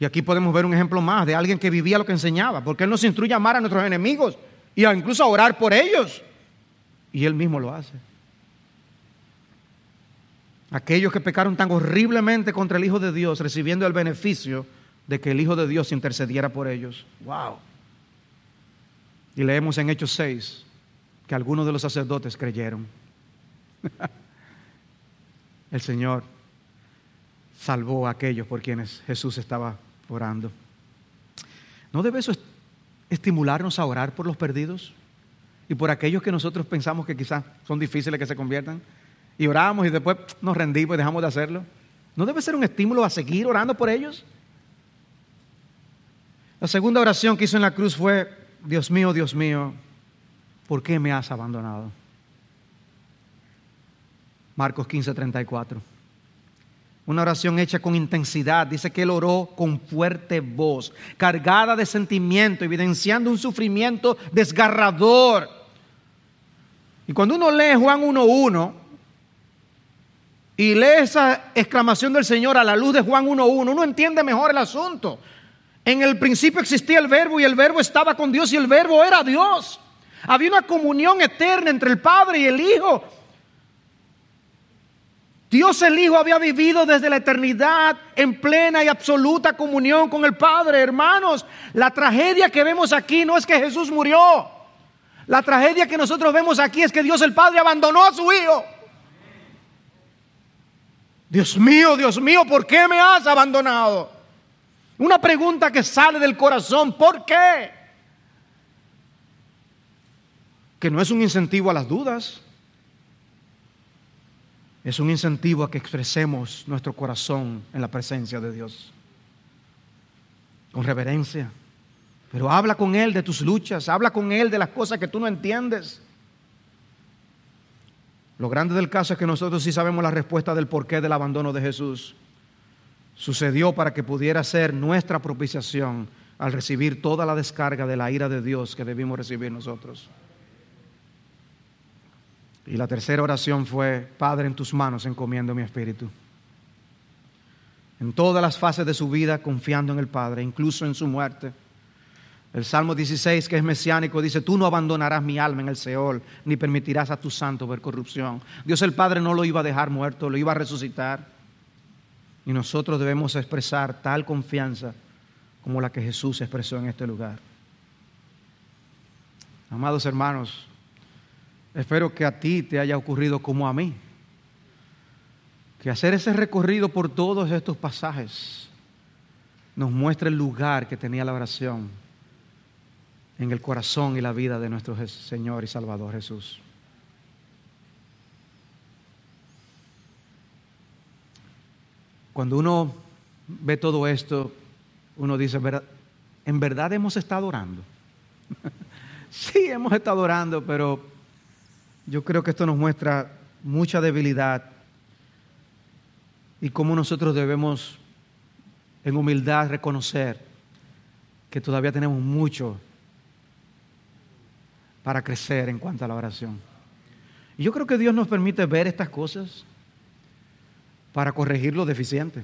Y aquí podemos ver un ejemplo más de alguien que vivía lo que enseñaba, porque Él nos instruye a amar a nuestros enemigos y a incluso a orar por ellos. Y Él mismo lo hace. Aquellos que pecaron tan horriblemente contra el Hijo de Dios, recibiendo el beneficio de que el Hijo de Dios intercediera por ellos. ¡Wow! Y leemos en Hechos 6 que algunos de los sacerdotes creyeron. [laughs] el Señor salvó a aquellos por quienes Jesús estaba orando. ¿No debe eso estimularnos a orar por los perdidos? Y por aquellos que nosotros pensamos que quizás son difíciles que se conviertan. Y oramos y después nos rendimos y dejamos de hacerlo. ¿No debe ser un estímulo a seguir orando por ellos? La segunda oración que hizo en la cruz fue, Dios mío, Dios mío, ¿por qué me has abandonado? Marcos 15, 34. Una oración hecha con intensidad. Dice que él oró con fuerte voz, cargada de sentimiento, evidenciando un sufrimiento desgarrador. Y cuando uno lee Juan 1.1 y lee esa exclamación del Señor a la luz de Juan 1.1, uno entiende mejor el asunto. En el principio existía el verbo y el verbo estaba con Dios y el verbo era Dios. Había una comunión eterna entre el Padre y el Hijo. Dios el Hijo había vivido desde la eternidad en plena y absoluta comunión con el Padre. Hermanos, la tragedia que vemos aquí no es que Jesús murió. La tragedia que nosotros vemos aquí es que Dios el Padre abandonó a su Hijo. Dios mío, Dios mío, ¿por qué me has abandonado? Una pregunta que sale del corazón, ¿por qué? Que no es un incentivo a las dudas es un incentivo a que expresemos nuestro corazón en la presencia de Dios. Con reverencia. Pero habla con Él de tus luchas, habla con Él de las cosas que tú no entiendes. Lo grande del caso es que nosotros sí sabemos la respuesta del porqué del abandono de Jesús. Sucedió para que pudiera ser nuestra propiciación al recibir toda la descarga de la ira de Dios que debimos recibir nosotros. Y la tercera oración fue, Padre, en tus manos encomiendo mi espíritu. En todas las fases de su vida, confiando en el Padre, incluso en su muerte. El Salmo 16, que es mesiánico, dice, tú no abandonarás mi alma en el Seol, ni permitirás a tu santo ver corrupción. Dios el Padre no lo iba a dejar muerto, lo iba a resucitar. Y nosotros debemos expresar tal confianza como la que Jesús expresó en este lugar. Amados hermanos, Espero que a ti te haya ocurrido como a mí. Que hacer ese recorrido por todos estos pasajes nos muestre el lugar que tenía la oración en el corazón y la vida de nuestro Señor y Salvador Jesús. Cuando uno ve todo esto, uno dice, ¿en verdad hemos estado orando? [laughs] sí, hemos estado orando, pero yo creo que esto nos muestra mucha debilidad y cómo nosotros debemos en humildad reconocer que todavía tenemos mucho para crecer en cuanto a la oración. Y yo creo que Dios nos permite ver estas cosas para corregir lo deficiente.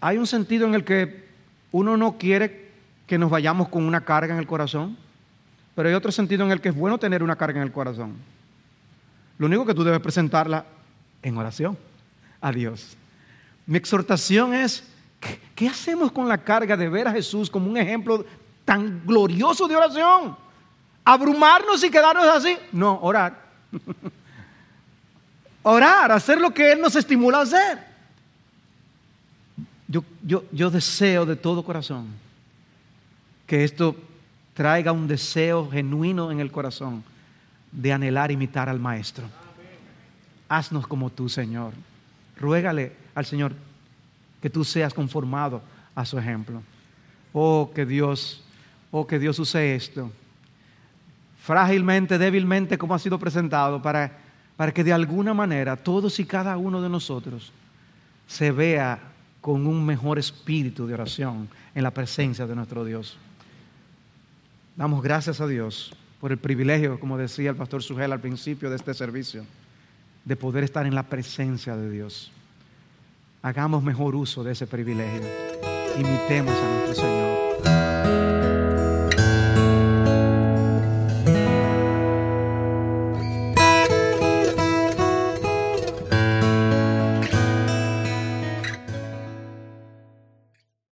Hay un sentido en el que uno no quiere que nos vayamos con una carga en el corazón. Pero hay otro sentido en el que es bueno tener una carga en el corazón. Lo único que tú debes presentarla en oración a Dios. Mi exhortación es, ¿qué, hacemos con la carga de ver a Jesús como un ejemplo tan glorioso de oración? ¿Abrumarnos y quedarnos así? No, orar. [laughs] orar, hacer lo que Él nos estimula a hacer. Yo, yo, yo deseo de todo corazón que esto traiga un deseo genuino en el corazón de anhelar imitar al Maestro. Haznos como tú, Señor. Ruégale al Señor que tú seas conformado a su ejemplo. Oh, que Dios, oh, que Dios use esto frágilmente, débilmente, como ha sido presentado, para, para que de alguna manera todos y cada uno de nosotros se vea con un mejor espíritu de oración en la presencia de nuestro Dios. Damos gracias a Dios por el privilegio, como decía el pastor Sugel al principio de este servicio, de poder estar en la presencia de Dios. Hagamos mejor uso de ese privilegio. Imitemos a nuestro Señor.